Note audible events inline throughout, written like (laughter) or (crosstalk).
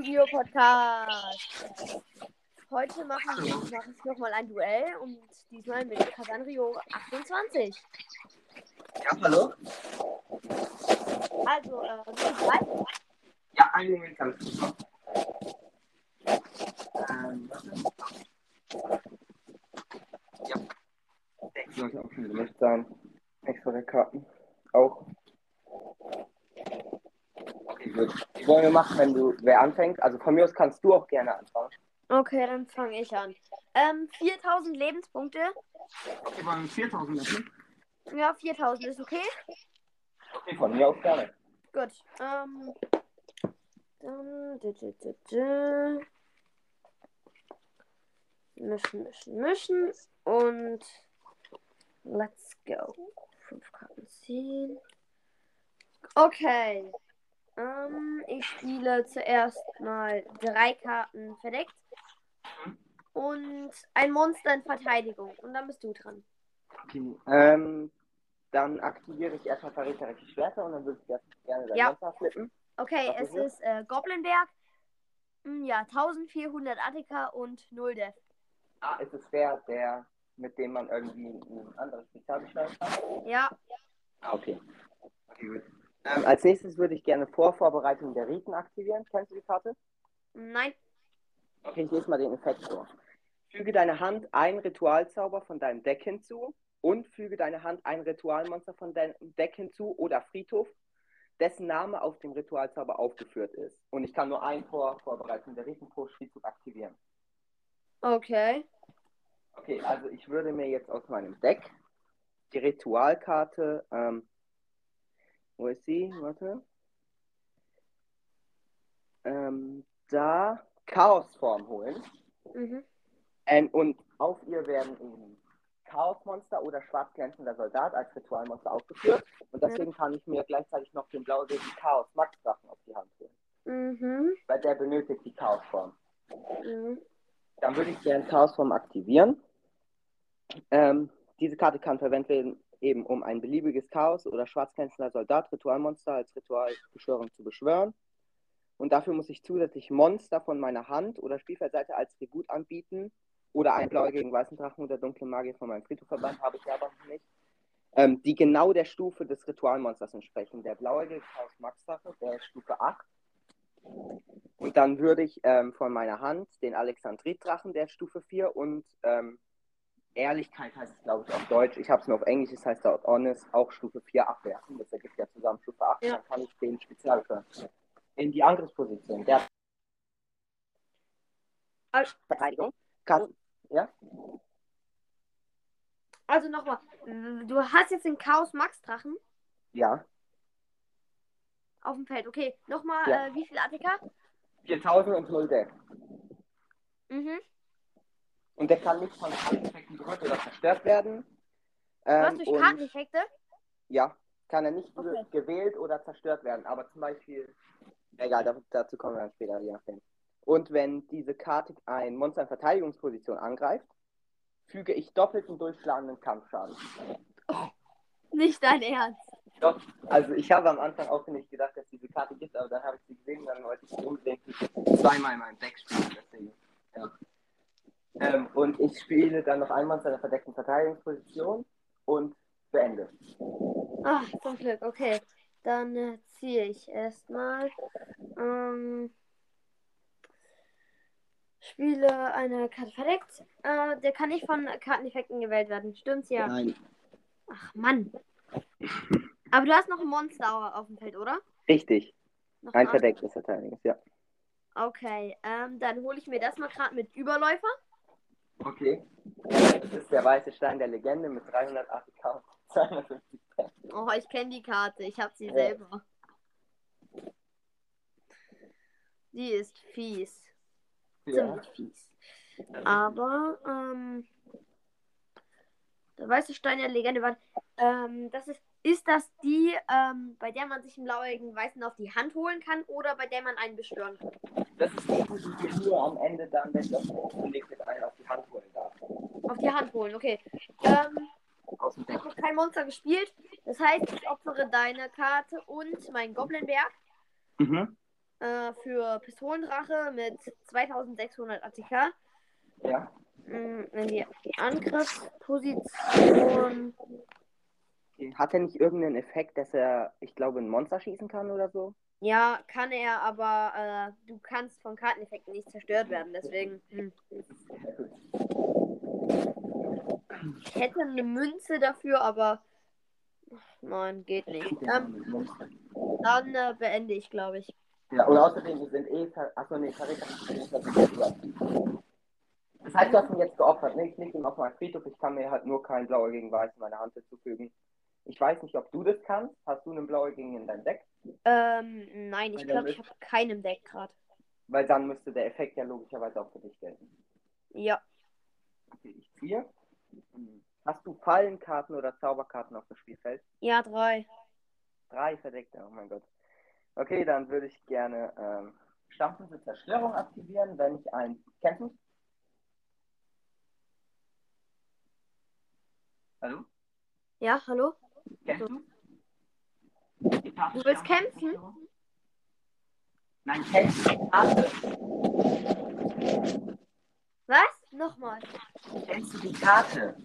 Yu-Gi-Oh! Podcast. Heute machen wir mach ich nochmal ein Duell und diesmal mit Casanrio 28. Ja, hallo? Also, äh, bist du bereit? Ja, einen Moment ganz kurz noch. Ähm. Ja. Der sollte auch schon gelöscht sein. Extra der Karten. Auch. Die wollen wir machen, wenn du wer anfängt. Also von mir aus kannst du auch gerne anfangen. Okay, dann fange ich an. Ähm, 4000 Lebenspunkte. Okay, wollen wir 4000 machen? Ja, 4000 ist okay. Okay, von mir aus gerne. Gut. Ähm, dann. dü- dü- dü- dü. Mischen, mischen, mischen. Und. Let's go. Fünf Karten ziehen. Okay. Ähm, ich spiele zuerst mal drei Karten verdeckt. Und ein Monster in Verteidigung. Und dann bist du dran. Okay. Ähm, dann aktiviere ich erstmal verräterische Schwerter und dann würde ich das gerne dein Ja. Monster flippen. Okay, Was es ist äh, Goblinberg. Hm, Ja, 1400 Attika und 0 Death. Ah, ist es der, der, mit dem man irgendwie ein anderes Spezialbeschleuniger hat? Ja, Ah, okay. okay gut. Ähm, als nächstes würde ich gerne Vorvorbereitung der Riten aktivieren. Kennst du die Karte? nein. Okay, ich lese mal den Effekt vor. Füge deine Hand ein Ritualzauber von deinem Deck hinzu und füge deine Hand ein Ritualmonster von deinem Deck hinzu oder Friedhof, dessen Name auf dem Ritualzauber aufgeführt ist. Und ich kann nur ein Vor Vorbereitung der Riten pro Spielzug aktivieren. Okay. Okay, also ich würde mir jetzt aus meinem Deck die Ritualkarte, ähm, wo ist sie? Warte. Ähm, da Chaosform holen. Mhm. Ähm, und auf ihr werden eben Chaosmonster oder schwarzglänzender Soldat als Ritualmonster aufgeführt. Und deswegen kann ich mir gleichzeitig noch den blau-roten Chaos Max Drachen auf die Hand holen. Mhm. Weil der benötigt die Chaosform. mhm. Dann würde ich gerne Chaosform aktivieren. Ähm, diese Karte kann verwendet werden, eben um ein beliebiges Chaos oder schwarzglänzender Soldat, Ritualmonster als Ritualbeschwörung zu beschwören. Und dafür muss ich zusätzlich Monster von meiner Hand oder Spielfeldseite als Tribut anbieten. Oder ein blauer gegen weißen Drachen oder dunkle Magier von meinem Friedhofverband habe ich ja aber noch nicht. Ähm, die genau der Stufe des Ritualmonsters entsprechen. Der blaue gegen Chaos Max Drache, der Stufe 8. Und dann würde ich ähm, von meiner Hand den Alexandrit-Drachen, der ist Stufe 4 und ähm, Ehrlichkeit heißt es, glaube ich, auf Deutsch. Ich habe es nur auf Englisch, das heißt dort Honest, auch Stufe 4 abwerfen. Das ergibt ja zusammen Stufe 8. Ja. Dann kann ich den Spezialkörper in die Angriffsposition. Der Also, Verteidigung kann. Ja? also nochmal. Du hast jetzt den Chaos Max Drachen Ja. auf dem Feld. Okay, nochmal, Ja. äh, wie viel Attika? 4000 und 0 Deck. Mhm. Und der kann nicht von Karteneffekten berührt oder zerstört werden. Was Ähm, durch und- Karteneffekte? Ja, kann er nicht Okay. gewählt oder zerstört werden. Aber zum Beispiel, egal, da- dazu kommen wir dann später, je nachdem. Und wenn diese Karte ein Monster in Verteidigungsposition angreift, füge ich doppelten durchschlagenden Kampfschaden. Nicht dein Ernst. Doch, also ich habe am Anfang auch nicht gedacht, dass diese Karte gibt, aber dann habe ich sie gesehen und dann wollte ich sie unbedingt zweimal in meinem Deck spielen. Deswegen, ja. Ähm, und ich spiele dann noch einmal in seiner verdeckten Verteidigungsposition und beende. Ah, zum Glück, okay. Dann äh, ziehe ich erstmal. Ähm, spiele eine Karte verdeckt. Äh, der kann nicht von Karteneffekten gewählt werden. Stimmt's ja? Nein. Ach Mann. Aber du hast noch ein Monster auf dem Feld, oder? Richtig. Noch Ein ein verdecktes Verteidigungs, ja. Okay, ähm, dann hole ich mir das mal gerade mit Überläufer. Okay. Das ist der weiße Stein der Legende mit 380 K. 250 K. Oh, ich kenne die Karte. Ich habe sie Ja. selber. Die ist fies. Ja. Ziemlich fies. Aber, ähm, der weiße Stein der Legende war, ähm, das ist, ist das die, ähm, bei der man sich einen blauigen Weißen auf die Hand holen kann oder bei der man einen beschwören kann? Das ist die, die ich nur am Ende dann, wenn das wird, einen auf die Hand holen darf. Auf die Hand holen, okay. Ähm, ich habe kein Monster gespielt. Das heißt, ich opfere deine Karte und meinen Goblinberg. Mhm. äh, für Pistolendrache mit 2600 ATK. Ja. Mm, In die Angriffsposition. Hat er nicht irgendeinen Effekt, dass er, ich glaube, ein Monster schießen kann oder so? Ja, kann er, aber äh, du kannst von Karteneffekten nicht zerstört werden. Deswegen. Hm. Ich hätte eine Münze dafür, aber. Nein, geht nicht. Ähm, dann äh, beende ich, glaube ich. Ja, und außerdem, wir sind eh. Achso, nee, Karika nicht. Das heißt, du hast ihn jetzt geopfert, ne? Ich leg ihn auf meinen Friedhof. Ich kann mir halt nur kein Blauer gegen Weiß in meine Hand hinzufügen. Ich weiß nicht, ob du das kannst. Hast du einen Blauer gegen in dein Deck? Ähm, nein, ich glaube, ich habe keinen Deck gerade. Weil dann müsste der Effekt ja logischerweise auch für dich gelten. Ja. Okay, ich ziehe. Hast du Fallenkarten oder Zauberkarten auf dem Spielfeld? Ja, drei. Drei verdeckte, oh mein Gott. Okay, dann würde ich gerne ähm, stampfende Zerstörung aktivieren, wenn ich ein. Kennst du? Hallo? Ja, hallo? Kennst du? Willst kämpfen? Nein, kennst du die Karte? Was? Nochmal. Kennst du die Karte?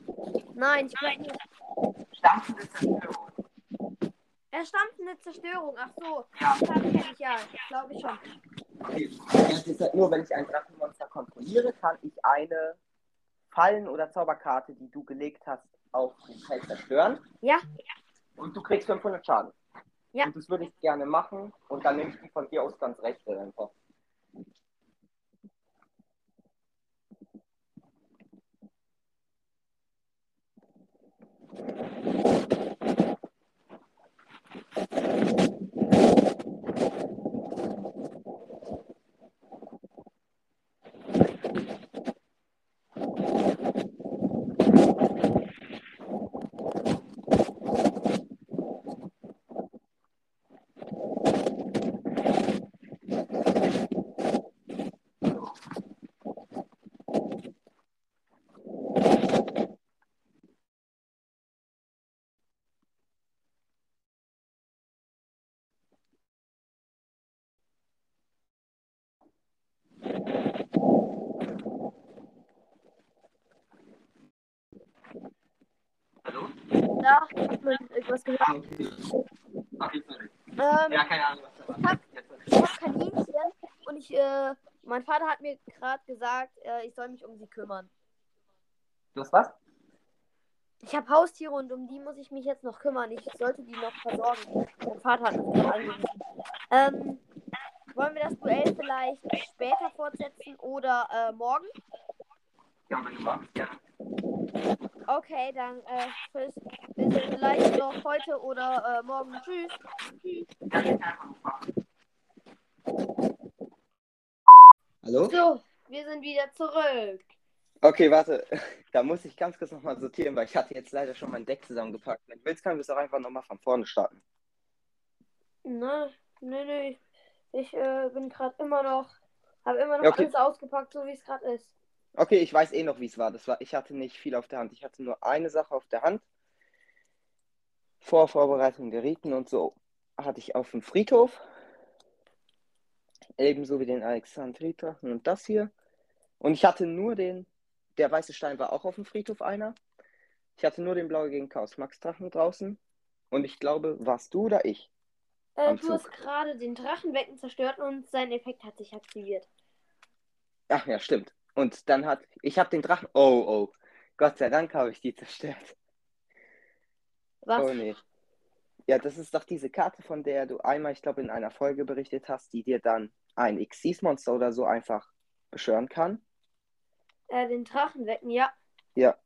Nein, ich glaube nicht. Stampfende Zerstörung. Er stammt eine Zerstörung. Ach so. Ja. Das kenne ich ja. Glaube ich schon. Okay. Es ist halt nur, wenn ich ein Drachenmonster kontrolliere, kann ich eine Fallen- oder Zauberkarte, die du gelegt hast, auf dem Feld zerstören. Ja. Und du kriegst 500 Schaden. Ja. Und das würde ich gerne machen. Und dann nehme ich die von dir aus ganz rechte einfach. Hallo? Ja, hat man irgendwas gehört? Ähm, Ja, keine Ahnung, was da war. Ich habe Kaninchen und ich, äh, mein Vater hat mir gerade gesagt, äh, ich soll mich um sie kümmern. Du hast was? Ich habe Haustiere und um die muss ich mich jetzt noch kümmern. Ich sollte die noch versorgen. Mein Vater hat mich angerufen. Ähm, wollen wir das Duell vielleicht später fortsetzen oder äh, morgen? Ja, wenn du magst, gerne. Okay, dann äh, bis, bis vielleicht noch heute oder äh, morgen. Tschüss. Ich. Hallo? So, wir sind wieder zurück. Okay, warte. (laughs) Da muss ich ganz kurz nochmal sortieren, weil ich hatte jetzt leider schon mein Deck zusammengepackt. Wenn du willst, können wir es auch einfach nochmal von vorne starten. Na, nee, nee. Ich äh, bin gerade immer noch, habe immer noch okay. alles ausgepackt, so wie es gerade ist. Okay, ich weiß eh noch, wie es war. Das war. Ich hatte nicht viel auf der Hand. Ich hatte nur eine Sache auf der Hand. Vor Vorbereitung der Riten und so hatte ich auf dem Friedhof. Ebenso wie den Alexandritachen und das hier. Und ich hatte nur den. Der weiße Stein war auch auf dem Friedhof einer. Ich hatte nur den blaue gegen Chaos Max Drachen draußen. Und ich glaube, warst du oder ich? Äh, du hast gerade den Drachenbecken zerstört und sein Effekt hat sich aktiviert. Ach ja, stimmt. Und dann hat. Ich habe den Drachen. Oh, oh. Gott sei Dank habe ich die zerstört. Was? Oh nee. Ja, das ist doch diese Karte, von der du einmal, ich glaube, in einer Folge berichtet hast, die dir dann ein Xyz-Monster oder so einfach beschwören kann. Äh, den Drachenbecken, ja. Ja.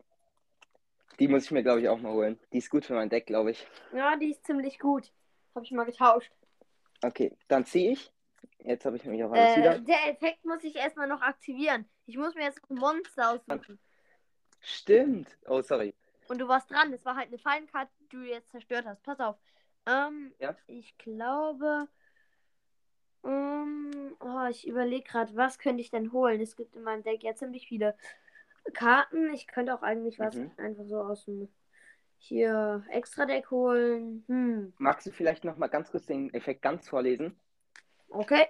Die muss ich mir, glaube ich, auch mal holen. Die ist gut für mein Deck, glaube ich. Ja, die ist ziemlich gut. Habe ich mal getauscht. Okay, dann ziehe ich. Jetzt habe ich nämlich auch alles Äh, wieder. der Effekt muss ich erstmal noch aktivieren. Ich muss mir jetzt ein Monster aussuchen. Stimmt. Oh, sorry. Und du warst dran. Das war halt eine Fallenkarte, die du jetzt zerstört hast. Pass auf. Ähm, Ja. ich glaube. Ähm, oh, ich überlege gerade, was könnte ich denn holen? Es gibt in meinem Deck ja ziemlich viele Karten. Ich könnte auch eigentlich was Mhm. einfach so aus dem hier Extra-Deck holen. Hm, Magst du vielleicht noch mal ganz kurz den Effekt ganz vorlesen? okay.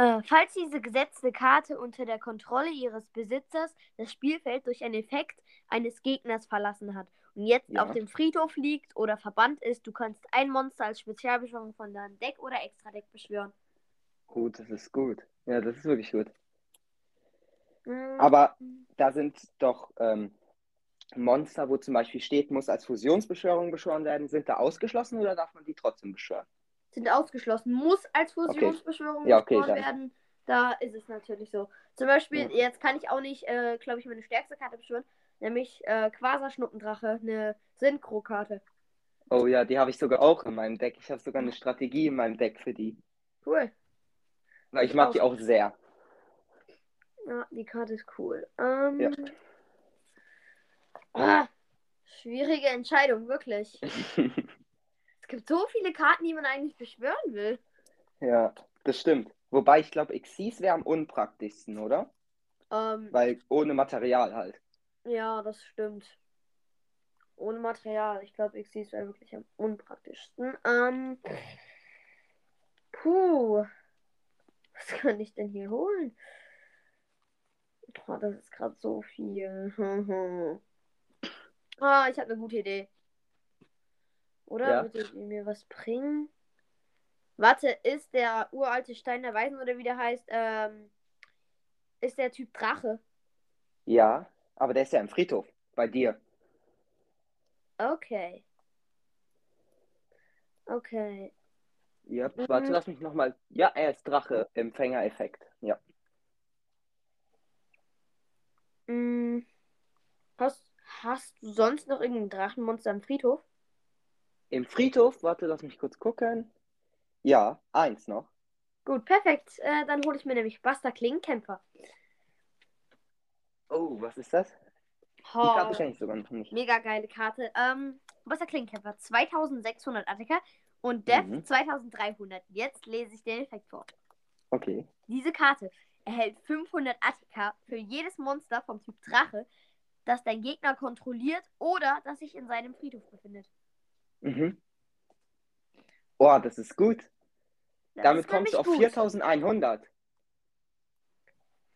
Äh, falls diese gesetzte Karte unter der Kontrolle ihres Besitzers das Spielfeld durch einen Effekt eines Gegners verlassen hat und jetzt Ja. auf dem Friedhof liegt oder verbannt ist, du kannst ein Monster als Spezialbeschwörung von deinem Deck oder Extra-Deck beschwören. Gut, das ist gut. Ja, das ist wirklich gut. Mm, Aber da sind doch ähm, Monster, wo zum Beispiel steht, muss als Fusionsbeschwörung beschworen werden, sind da ausgeschlossen oder darf man die trotzdem beschwören? Sind ausgeschlossen, muss als Fusionsbeschwörung Ja, okay, beschworen dann- werden. Da ist es natürlich so. Zum Beispiel, Ja. jetzt kann ich auch nicht, äh, glaube ich, meine stärkste Karte beschwören, nämlich äh, Quasar-Schnuppendrache, eine Synchro-Karte. Oh ja, die habe ich sogar auch in meinem Deck. Ich habe sogar eine Strategie in meinem Deck für die. Cool. Weil ich Ich mag auch. die auch sehr. Ja, die Karte ist cool. Ähm, Ja. ah, schwierige Entscheidung, wirklich. (laughs) Es gibt so viele Karten, die man eigentlich beschwören will. ja, das stimmt. Wobei ich glaube, Xyz wäre am unpraktischsten, oder? Ähm, Weil ohne Material halt. ja, das stimmt. Ohne Material. Ich glaube, Xyz wäre wirklich am unpraktischsten. Ähm, puh. Was kann ich denn hier holen? Oh, das ist gerade so viel. (laughs) ah, ich habe eine gute Idee. Oder? Ja. Wird die mir was bringen? Warte, ist der uralte Stein der Weisen oder wie der heißt, ähm, ist der Typ Drache? Ja, aber der ist ja im Friedhof. Bei dir. Okay. Okay. Ja, Mhm. warte, lass mich nochmal. Ja, er ist Drache, Empfängereffekt. Ja. Mm, Hast, hast du sonst noch irgendein Drachenmonster im Friedhof? Im Friedhof, warte, lass mich kurz gucken. Ja, eins noch. Gut, perfekt. Äh, dann hole ich mir nämlich Buster Klingenkämpfer. Oh, was ist das? Die Oh, Karte kenne ich sogar noch nicht. mega geile Karte. Ähm, Buster Klingenkämpfer 2600 Attacke und Death Mhm. 2300. Jetzt lese ich den Effekt vor. Okay. Diese Karte erhält 500 Attika für jedes Monster vom Typ Drache, das dein Gegner kontrolliert oder das sich in seinem Friedhof befindet. Mhm. Oh, das ist gut. Das Damit ist kommst du auf nämlich gut. 4100.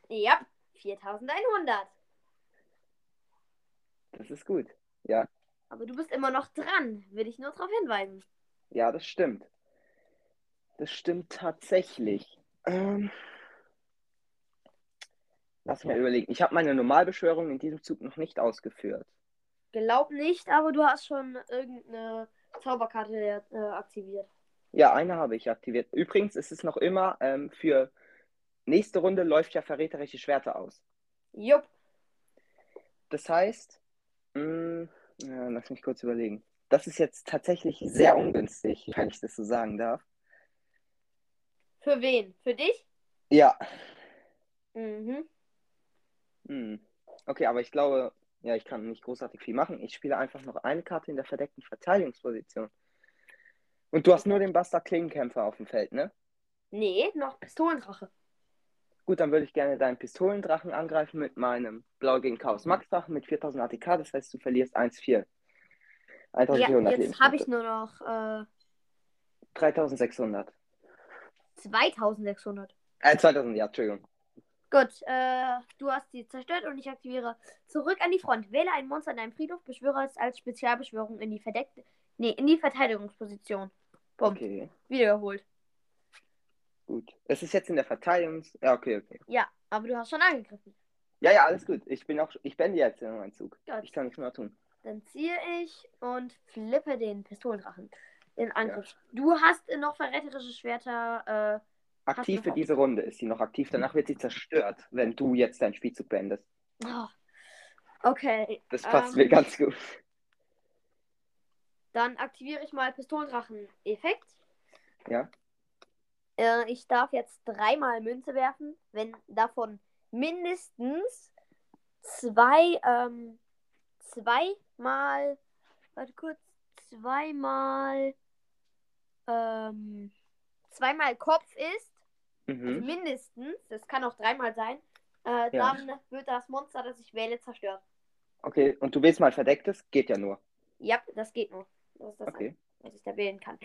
Ja, 4100. Das ist gut. Ja, Aber du bist immer noch dran, will ich nur darauf hinweisen. ja, das stimmt. Das stimmt tatsächlich. Ähm, lass mich überlegen. Ich habe meine Normalbeschwörung in diesem Zug noch nicht ausgeführt. Glaub nicht, aber du hast schon irgendeine Zauberkarte äh, aktiviert. Ja, eine habe ich aktiviert. Übrigens ist es noch immer ähm, für nächste Runde läuft ja verräterische Schwerter aus. Jupp. Das heißt, mh, ja, lass mich kurz überlegen. Das ist jetzt tatsächlich sehr ungünstig, wenn ich das so sagen darf. Für wen? Für dich? Ja. Mhm. Hm. Okay, aber ich glaube, ja, ich kann nicht großartig viel machen. Ich spiele einfach noch eine Karte in der verdeckten Verteidigungsposition. Und du hast nur den Buster Klingenkämpfer auf dem Feld, ne? Nee, noch Pistolendrache. Gut, dann würde ich gerne deinen Pistolendrachen angreifen mit meinem Blau gegen Chaos Max Drachen mit 4000 ATK. Das heißt, du verlierst 1,4. Ja, 1400 jetzt habe ich nur noch äh, 3600. 2600. Äh, 2000, ja, Entschuldigung. Gut, äh, du hast sie zerstört und ich aktiviere zurück an die Front. Wähle ein Monster in deinem Friedhof, beschwöre es als Spezialbeschwörung in die verdeckte, nee, in die Verteidigungsposition. Bumm, Okay, wiederholt. gut. Es ist jetzt in der Verteidigungs... Ja, okay, okay. Ja, aber du hast schon angegriffen. Ja, ja, alles gut. Ich bin auch, ich bin jetzt in meinem Zug. Gut, Ich kann nichts mehr tun. dann ziehe ich und flippe den Pistolendrachen in Angriff. Du hast noch verräterische Schwerter. Äh, Aktiv für diese Runde ist sie noch aktiv. Danach wird sie zerstört, wenn du jetzt deinen Spielzug beendest. oh. Okay. Das passt ähm, mir ganz gut. Dann aktiviere ich mal Pistolendrachen-Effekt. Ja. Äh, ich darf jetzt dreimal Münze werfen, wenn davon mindestens zwei, ähm, zweimal, warte kurz, zweimal, ähm, zweimal Kopf ist, Mhm. mindestens, das kann auch dreimal sein, äh, Ja. dann wird das Monster, das ich wähle, zerstört. Okay, und du willst mal verdecktes? Geht ja nur. Ja, das geht nur. Das ist das Okay. was ich da wählen kann.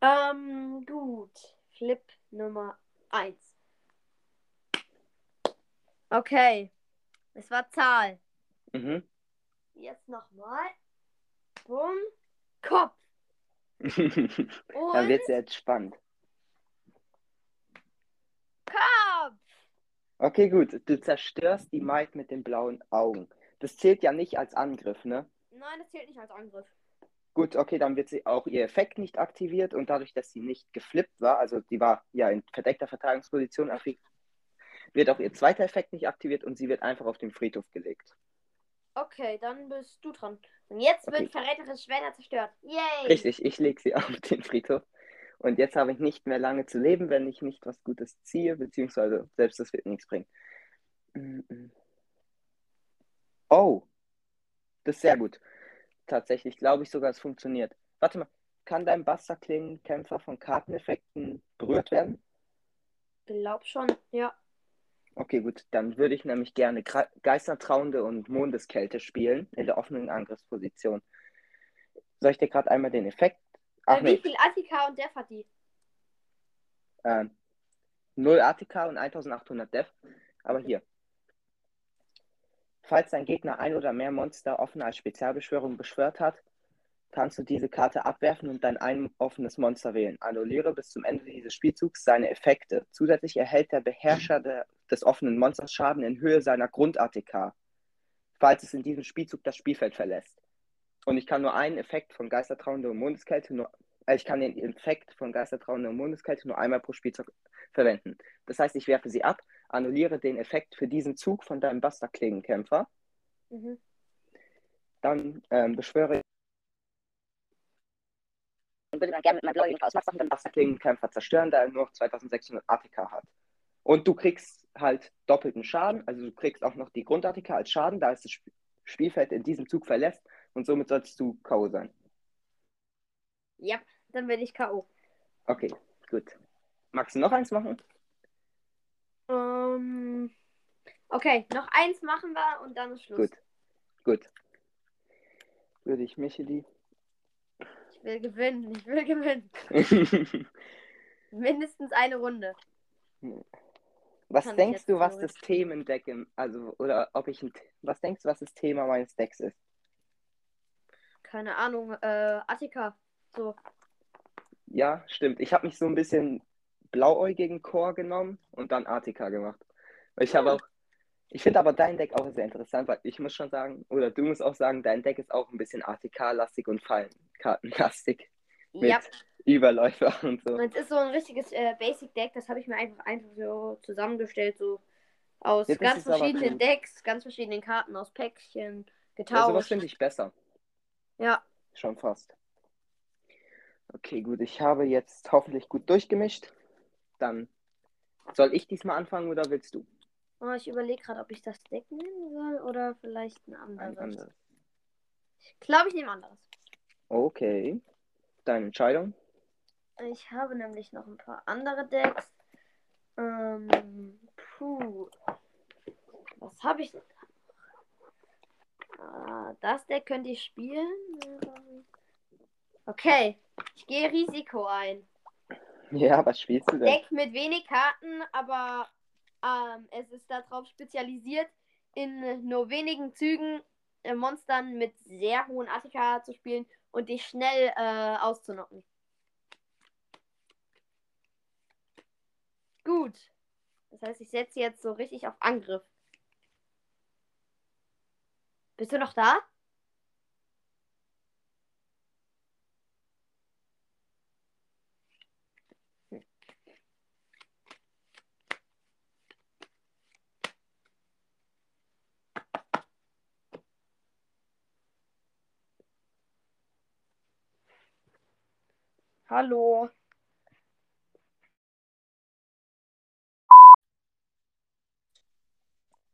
Ähm, gut. Flip Nummer 1. Okay. Es war Zahl. Mhm. Jetzt nochmal. Bumm. Kopf. (laughs) Dann es jetzt spannend. Kopf. Okay, gut. Du zerstörst die Maid mit den blauen Augen. Das zählt ja nicht als Angriff, ne? Nein, das zählt nicht als Angriff. Gut, okay, dann wird sie auch ihr Effekt nicht aktiviert und dadurch, dass sie nicht geflippt war, also die war ja in verdeckter Verteidigungsposition, wird auch ihr zweiter Effekt nicht aktiviert und sie wird einfach auf den Friedhof gelegt. Okay, dann bist du dran. Und jetzt Okay. wird verräterisches Schwerter zerstört. Yay! Richtig, ich lege sie (laughs) auf den Friedhof. Und jetzt habe ich nicht mehr lange zu leben, wenn ich nicht was Gutes ziehe, beziehungsweise selbst das wird nichts bringen. Oh, das ist sehr gut. Tatsächlich glaube ich sogar, es funktioniert. Warte mal, kann dein Buster-Klingen-Kämpfer von Karteneffekten berührt werden? Glaub schon, ja. Okay, gut, dann würde ich nämlich gerne Geistertrauende und Mondeskälte spielen in der offenen Angriffsposition. Soll ich dir gerade einmal den Effekt? Ach äh, wie viel Attika und Def hat die? äh, 0 ATK und 1800 Def. Aber hier. Falls dein Gegner ein oder mehr Monster offen als Spezialbeschwörung beschwört hat, kannst du diese Karte abwerfen und dann ein offenes Monster wählen. Annulliere bis zum Ende dieses Spielzugs seine Effekte. Zusätzlich erhält der Beherrscher der, des offenen Monsters Schaden in Höhe seiner Grund-ATK, falls es in diesem Spielzug das Spielfeld verlässt. Und ich kann nur einen Effekt von Geistertrauende und Mondeskälte nur, äh, ich kann den Effekt von Geistertrauende und Mondeskälte nur einmal pro Spielzug verwenden. Das heißt, ich werfe sie ab, annulliere den Effekt für diesen Zug von deinem Buster-Klingenkämpfer, Mhm. dann ähm, beschwöre ich und würde dann gerne mit meinem blauigen Ausmachen den Buster-Klingenkämpfer zerstören, da er nur noch 2600 ATK hat. Und du kriegst halt doppelten Schaden, also du kriegst auch noch die Grund-ATK als Schaden, da es das Sp Spielfeld in diesem Zug verlässt und somit sollst du K.O. sein. Ja, dann bin ich K.O. Okay, gut. Magst du noch eins machen? Ähm, okay, noch eins machen wir und dann ist Schluss. Gut. Gut. Würde ich Micheli. Ich will gewinnen, ich will gewinnen. (laughs) Mindestens eine Runde. was Kann denkst du, was das Themendeck also, oder ob ich ein, was denkst du, was das Thema meines Decks ist? Keine Ahnung, äh, Attika. So. Ja, stimmt. Ich habe mich so ein bisschen blauäugigen Chor genommen und dann Artika gemacht. Ich habe auch, ich finde aber dein Deck auch sehr interessant, weil ich muss schon sagen, oder du musst auch sagen, dein Deck ist auch ein bisschen ATK-lastig und Fallenkartenlastig mit Ja, Überläufer und so. es ist so ein richtiges äh, Basic-Deck, das habe ich mir einfach, einfach so zusammengestellt, so aus das ganz verschiedenen. Decks, ganz verschiedenen Karten, aus Päckchen, Ja, sowas getauscht. finde ich besser. Ja, Schon fast. Okay, gut. Ich habe jetzt hoffentlich gut durchgemischt. Dann soll ich diesmal anfangen oder willst du? oh, ich überlege gerade, ob ich das Deck nehmen soll oder vielleicht ein Ein anderes. anderes. Ich glaube, ich nehme anderes. Okay. Deine Entscheidung? Ich habe nämlich noch ein paar andere Decks. Ähm, puh. Was habe ich denn? Das Deck könnte ich spielen. Okay, ich gehe Risiko ein. Ja, was spielst du denn? Deck mit wenig Karten, aber ähm, es ist darauf spezialisiert, in nur wenigen Zügen äh, Monstern mit sehr hohen ATK zu spielen und dich schnell äh, auszunocken. Gut. Das heißt, ich setze jetzt so richtig auf Angriff. Bist du noch da? Hallo.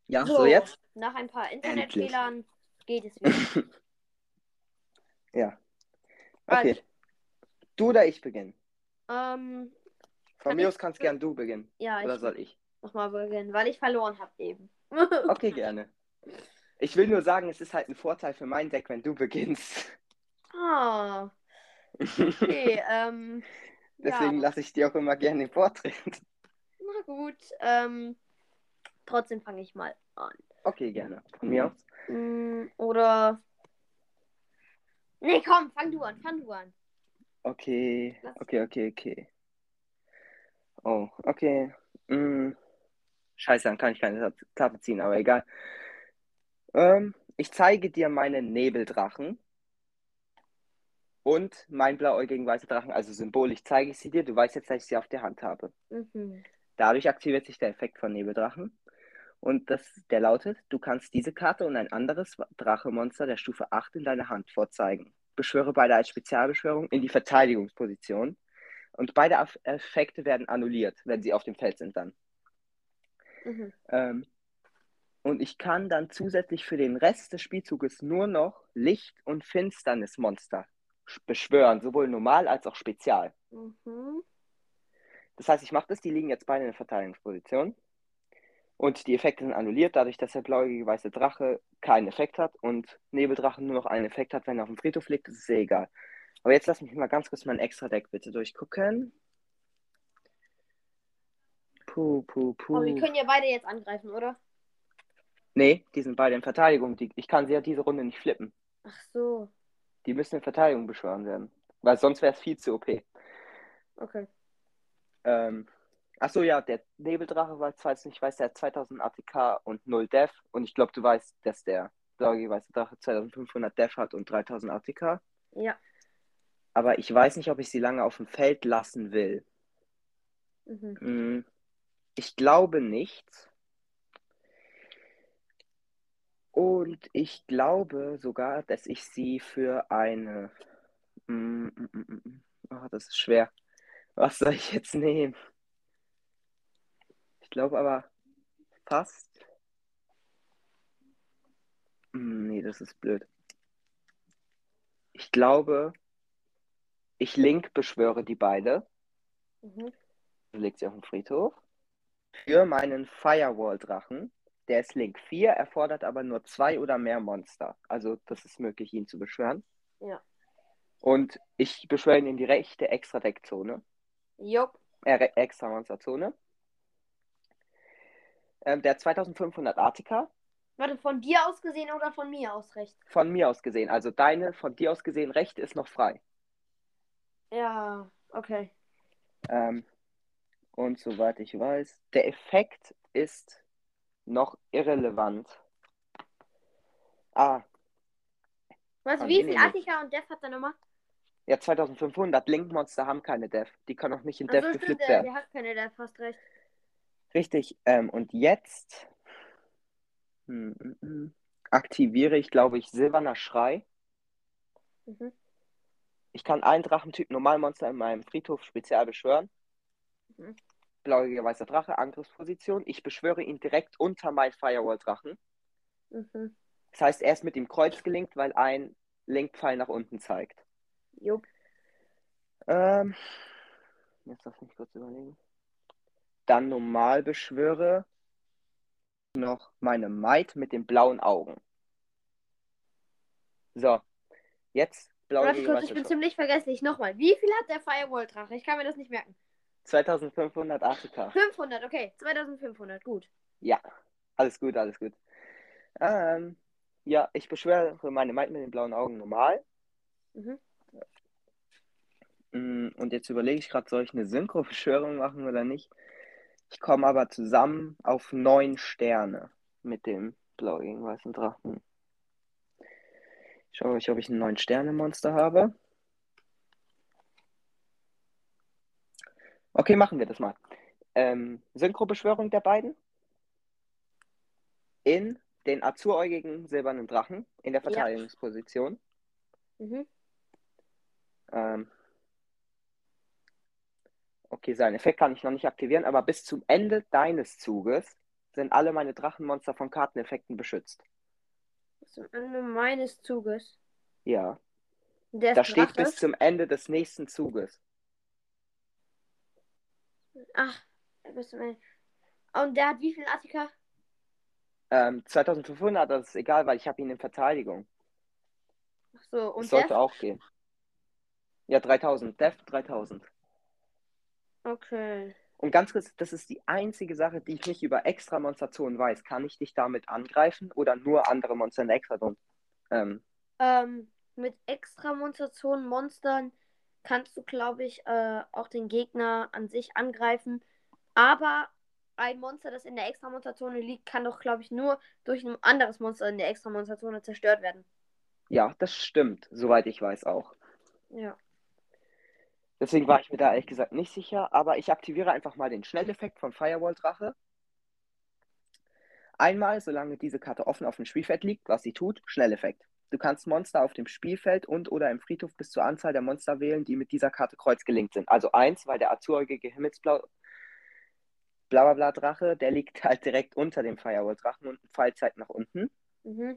Ja, so, jetzt? Nach ein paar Internetfehlern geht es wieder. (laughs) Ja. Okay. Also, Du oder ich beginnen? ähm, Von mir aus kannst gern du beginnen. ja, Oder ich soll ich? nochmal beginnen, weil ich verloren habe eben. (laughs) Okay, gerne. Ich will nur sagen, es ist halt ein Vorteil für mein Deck, wenn du beginnst. ah, okay, (laughs) ähm, Deswegen ja, lasse ich dir auch immer gerne den Vortritt. na gut, ähm, trotzdem fange ich mal an. Okay, gerne. Von mir aus. Mm, oder. Nee, komm, fang du an, fang du an. Okay, okay, okay, okay. Oh, okay. Mm. Scheiße, dann kann ich keine Karte ziehen, aber egal. Ähm, ich zeige dir meine Nebeldrachen und meinen blauäugigen weißen Drachen. Also symbolisch zeige ich sie dir. Du weißt jetzt, dass ich sie auf der Hand habe. Mhm. Dadurch aktiviert sich der Effekt von Nebeldrachen. Und das, der lautet, du kannst diese Karte und ein anderes Drachemonster der Stufe 8 in deiner Hand vorzeigen. Beschwöre beide als Spezialbeschwörung in die Verteidigungsposition. Und beide Effekte werden annulliert, wenn sie auf dem Feld sind dann. Mhm. Ähm, und ich kann dann zusätzlich für den Rest des Spielzuges nur noch Licht- und Finsternismonster sch- beschwören, sowohl normal als auch spezial. Mhm. Das heißt, ich mache das, die liegen jetzt beide in der Verteidigungsposition. Und die Effekte sind annulliert, dadurch, dass der blauäugige weiße Drache keinen Effekt hat und Nebeldrachen nur noch einen Effekt hat, wenn er auf dem Friedhof liegt, ist es sehr egal. Aber jetzt lass mich mal ganz kurz mein Extra-Deck bitte durchgucken. Puh, puh, puh. Aber wir können ja beide jetzt angreifen, oder? Nee, die sind beide in Verteidigung. Die, ich kann sie ja diese Runde nicht flippen. Ach so. Die müssen in Verteidigung beschworen werden. Weil sonst wäre es viel zu OP. Okay. Ähm, achso, ja, der Nebeldrache, weil falls du nicht weißt, der hat 2000 ATK und 0 Def. Und ich glaube, du weißt, dass der weiße Drache 2500 Def hat und 3000 ATK. Ja. Aber ich weiß nicht, ob ich sie lange auf dem Feld lassen will. Mhm. Hm, Ich glaube nicht. Und ich glaube sogar, dass ich sie für eine. Oh, das ist schwer. Was soll ich jetzt nehmen? Ich glaube aber fast. Mm, Nee, das ist blöd. Ich glaube, ich Link beschwöre die beide. Mhm. legt sie auf den Friedhof. Für meinen Firewall-Drachen, der ist Link 4, erfordert aber nur zwei oder mehr Monster. Also das ist möglich, ihn zu beschwören. Ja. Und ich beschwöre ihn in die rechte Extra-Deck-Zone, Jupp. äh, Re- Extra-Monster-Zone. Ähm, der hat 2500 Attika, Warte, von dir aus gesehen oder von mir aus recht? von mir aus gesehen. Also deine, von dir aus gesehen, rechte ist noch frei. Ja, okay. Ähm, und soweit ich weiß, der Effekt ist noch irrelevant. Ah, Was, wie viel. Attika und Def hat er nochmal? ja, 2500. Link-Monster haben keine Def. Die können auch nicht in Def Achso, stimmt, geflippt der, werden. der hat keine Def, hast recht. Richtig. Ähm, und jetzt hm, hm, hm, aktiviere ich, glaube ich, Silberner Schrei. Mhm. Ich kann einen Drachentyp Normalmonster in meinem Friedhof spezial beschwören. Mhm. Blauiger weißer Drache, Angriffsposition. Ich beschwöre ihn direkt unter mein Firewall-Drachen. Mhm. Das heißt, er ist mit dem Kreuz gelinkt, weil ein Linkpfeil nach unten zeigt. Jupp. Ähm, jetzt lass mich kurz überlegen. Dann normal beschwöre noch meine Might mit den blauen Augen. So, jetzt blaue Warte kurz, ich bin ziemlich vergesslich. Nochmal, wie viel hat der Firewall-Drache? Ich kann mir das nicht merken. 2500 ATK. 500, okay. 2500, gut. Ja, alles gut, alles gut. Ähm, ja, ich beschwöre meine Might mit den blauen Augen normal. Mhm. Mm, Und jetzt überlege ich gerade, soll ich eine Synchro-Beschwörung machen oder nicht? Ich komme aber zusammen auf neun Sterne mit dem blau-gegen weißen Drachen. Schaue ich, ob ich ein neun Sterne-Monster habe. Okay, machen wir das mal. Ähm, Synchro-Beschwörung der beiden. In den azuräugigen silbernen Drachen in der Ja. Verteidigungsposition. Mhm. Ähm, okay, seinen Effekt kann ich noch nicht aktivieren, aber bis zum Ende deines Zuges sind alle meine Drachenmonster von Karteneffekten beschützt. Zum Ende meines Zuges. Ja, Der da steht Drache. bis zum Ende des nächsten Zuges. Ach, bis zum Ende. Und der hat wie viel Attika? Ähm, 2500, das ist egal, weil ich habe ihn in Verteidigung. Ach so, und das sollte auch gehen. Ja, 3000. Def 3000. Okay. Und ganz kurz, das ist die einzige Sache, die ich nicht über extra Monsterzonen weiß. Kann ich dich damit angreifen oder nur andere Monster in der Extrazone? Ähm, Ähm, mit extra Monsterzonen, Monstern kannst du, glaube ich, äh, auch den Gegner an sich angreifen. Aber ein Monster, das in der extra Monsterzone liegt, kann doch, glaube ich, nur durch ein anderes Monster in der extra Monsterzone zerstört werden. ja, das stimmt, soweit ich weiß auch. Ja. Deswegen war ich mir da ehrlich gesagt nicht sicher, aber ich aktiviere einfach mal den Schnelleffekt von Firewall Drache. Einmal, solange diese Karte offen auf dem Spielfeld liegt, was sie tut, Schnelleffekt. Du kannst Monster auf dem Spielfeld und oder im Friedhof bis zur Anzahl der Monster wählen, die mit dieser Karte kreuzgelinkt sind. Also eins, weil der azurige Himmelsblau Blablabla Drache, der liegt halt direkt unter dem Firewall Drachen und zeigt nach unten. Mhm.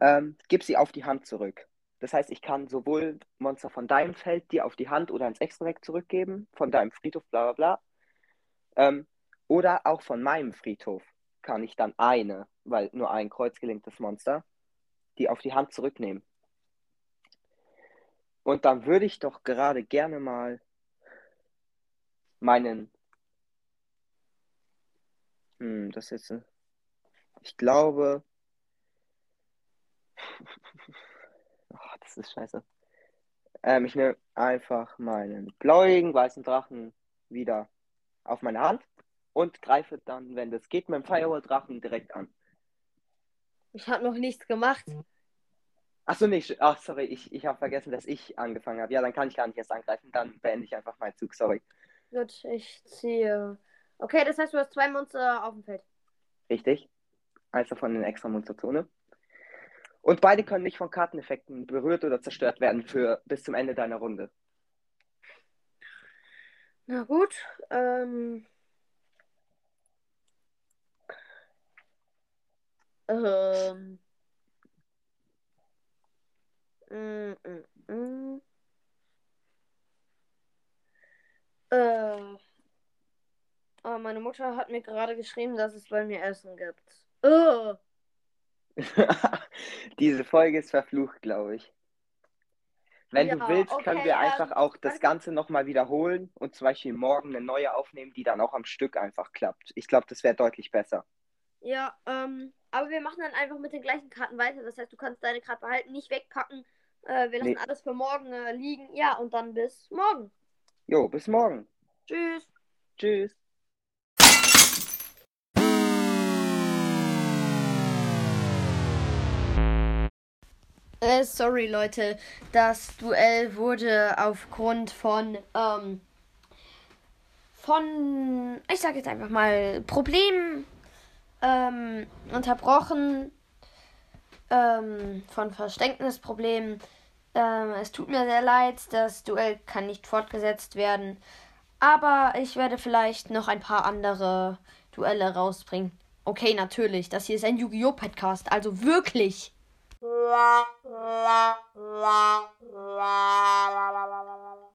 Ähm, gib sie auf die Hand zurück. Das heißt, ich kann sowohl Monster von deinem Feld dir auf die Hand oder ins Extra-Deck zurückgeben, von deinem Friedhof, bla bla bla. Ähm, oder auch von meinem Friedhof kann ich dann eine, weil nur ein kreuzgelinktes Monster, die auf die Hand zurücknehmen. Und dann würde ich doch gerade gerne mal meinen. Hm, das ist jetzt. Ich glaube. Das ist scheiße. Ähm, ich nehme einfach meinen bläuigen, weißen Drachen wieder auf meine Hand und greife dann, wenn das geht, mit dem Firewall-Drachen direkt an. Ich habe noch nichts gemacht. Achso, nicht. Ach, sorry, ich, ich habe vergessen, dass ich angefangen habe. Ja, dann kann ich gar nicht erst angreifen. Dann beende ich einfach meinen Zug, sorry. Gut, ich ziehe. Okay, das heißt, du hast zwei Monster auf dem Feld. Richtig. Eins davon in extra Monsterzone. Und beide können nicht von Karteneffekten berührt oder zerstört werden für bis zum Ende deiner Runde. Na gut. Ähm. Ähm. Mm, mm, mm. Äh. Oh, meine Mutter hat mir gerade geschrieben, dass es bei mir Essen gibt. Oh. (laughs) Diese Folge ist verflucht, glaube ich. Wenn Ja, du willst, können okay, wir ähm, einfach auch das. Ganze nochmal wiederholen und zum Beispiel morgen eine neue aufnehmen, die dann auch am Stück einfach klappt. Ich glaube, das wäre deutlich besser. Ja, ähm, aber wir machen dann einfach mit den gleichen Karten weiter. Das heißt, du kannst deine Karte behalten, nicht wegpacken. Äh, wir lassen Nee. alles für morgen äh, liegen. Ja, und dann bis morgen. Jo, bis morgen. Tschüss. Tschüss. Äh, sorry, Leute. Das Duell wurde aufgrund von, ähm, von, ich sag jetzt einfach mal, Problemen, ähm, unterbrochen. Ähm, von Verständnisproblemen. Ähm, es tut mir sehr leid, das Duell kann nicht fortgesetzt werden. Aber ich werde vielleicht noch ein paar andere Duelle rausbringen. Okay, natürlich. Das hier ist ein Yu-Gi-Oh! Podcast. Also wirklich. 啦啦啦啦啦啦啦啦啦。啦